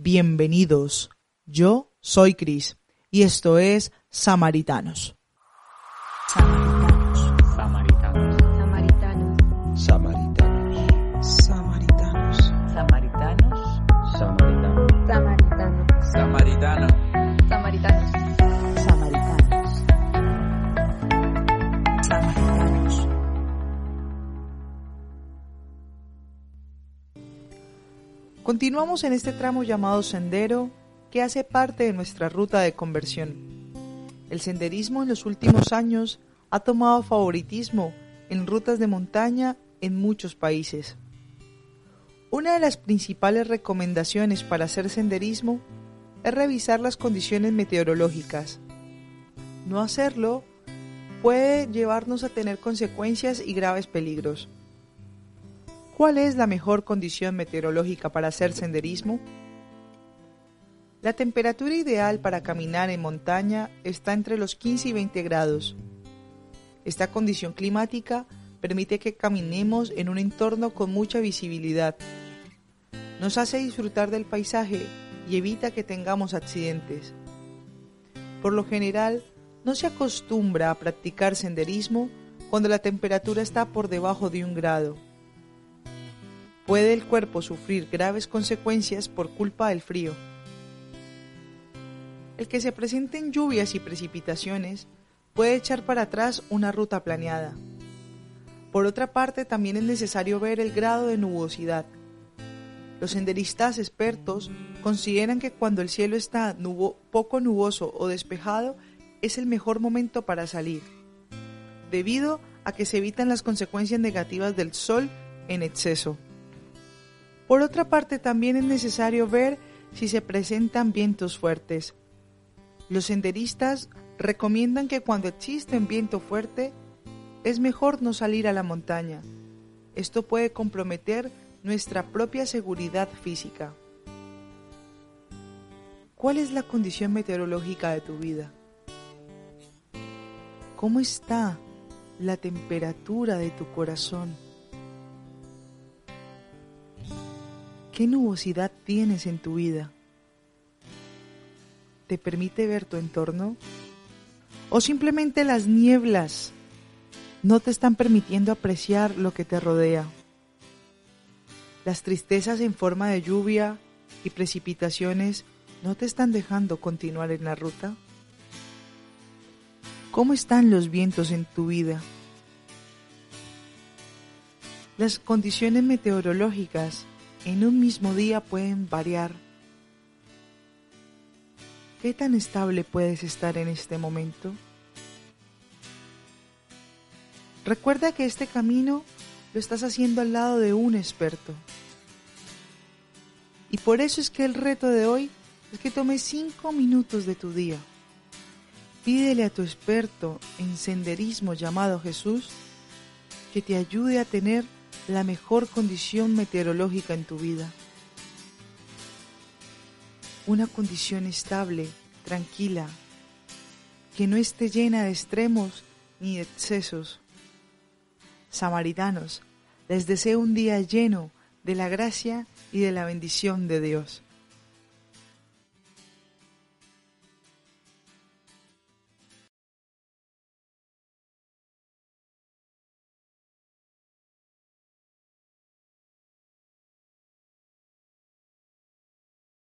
Bienvenidos. Yo soy Cris y esto es Samaritanos. Continuamos en este tramo llamado sendero que hace parte de nuestra ruta de conversión. El senderismo en los últimos años ha tomado favoritismo en rutas de montaña en muchos países. Una de las principales recomendaciones para hacer senderismo es revisar las condiciones meteorológicas. No hacerlo puede llevarnos a tener consecuencias y graves peligros. ¿Cuál es la mejor condición meteorológica para hacer senderismo? La temperatura ideal para caminar en montaña está entre los 15 y 20 grados. Esta condición climática permite que caminemos en un entorno con mucha visibilidad. Nos hace disfrutar del paisaje y evita que tengamos accidentes. Por lo general, no se acostumbra a practicar senderismo cuando la temperatura está por debajo de un grado. Puede el cuerpo sufrir graves consecuencias por culpa del frío. El que se presenten lluvias y precipitaciones puede echar para atrás una ruta planeada. Por otra parte, también es necesario ver el grado de nubosidad. Los senderistas expertos consideran que cuando el cielo está poco nuboso o despejado es el mejor momento para salir, debido a que se evitan las consecuencias negativas del sol en exceso. Por otra parte, también es necesario ver si se presentan vientos fuertes. Los senderistas recomiendan que cuando existe un viento fuerte, es mejor no salir a la montaña. Esto puede comprometer nuestra propia seguridad física. ¿Cuál es la condición meteorológica de tu vida? ¿Cómo está la temperatura de tu corazón? ¿Qué nubosidad tienes en tu vida? ¿Te permite ver tu entorno? ¿O simplemente las nieblas no te están permitiendo apreciar lo que te rodea? Las tristezas en forma de lluvia y precipitaciones no te están dejando continuar en la ruta? ¿Cómo están los vientos en tu vida? Las condiciones meteorológicas en un mismo día pueden variar. ¿Qué tan estable puedes estar en este momento? Recuerda que este camino lo estás haciendo al lado de un experto. Y por eso es que el reto de hoy es que tomes cinco minutos de tu día. Pídele a tu experto en senderismo llamado Jesús que te ayude a tener la mejor condición meteorológica en tu vida. Una condición estable, tranquila, que no esté llena de extremos ni de excesos. Samaritanos, les deseo un día lleno de la gracia y de la bendición de Dios.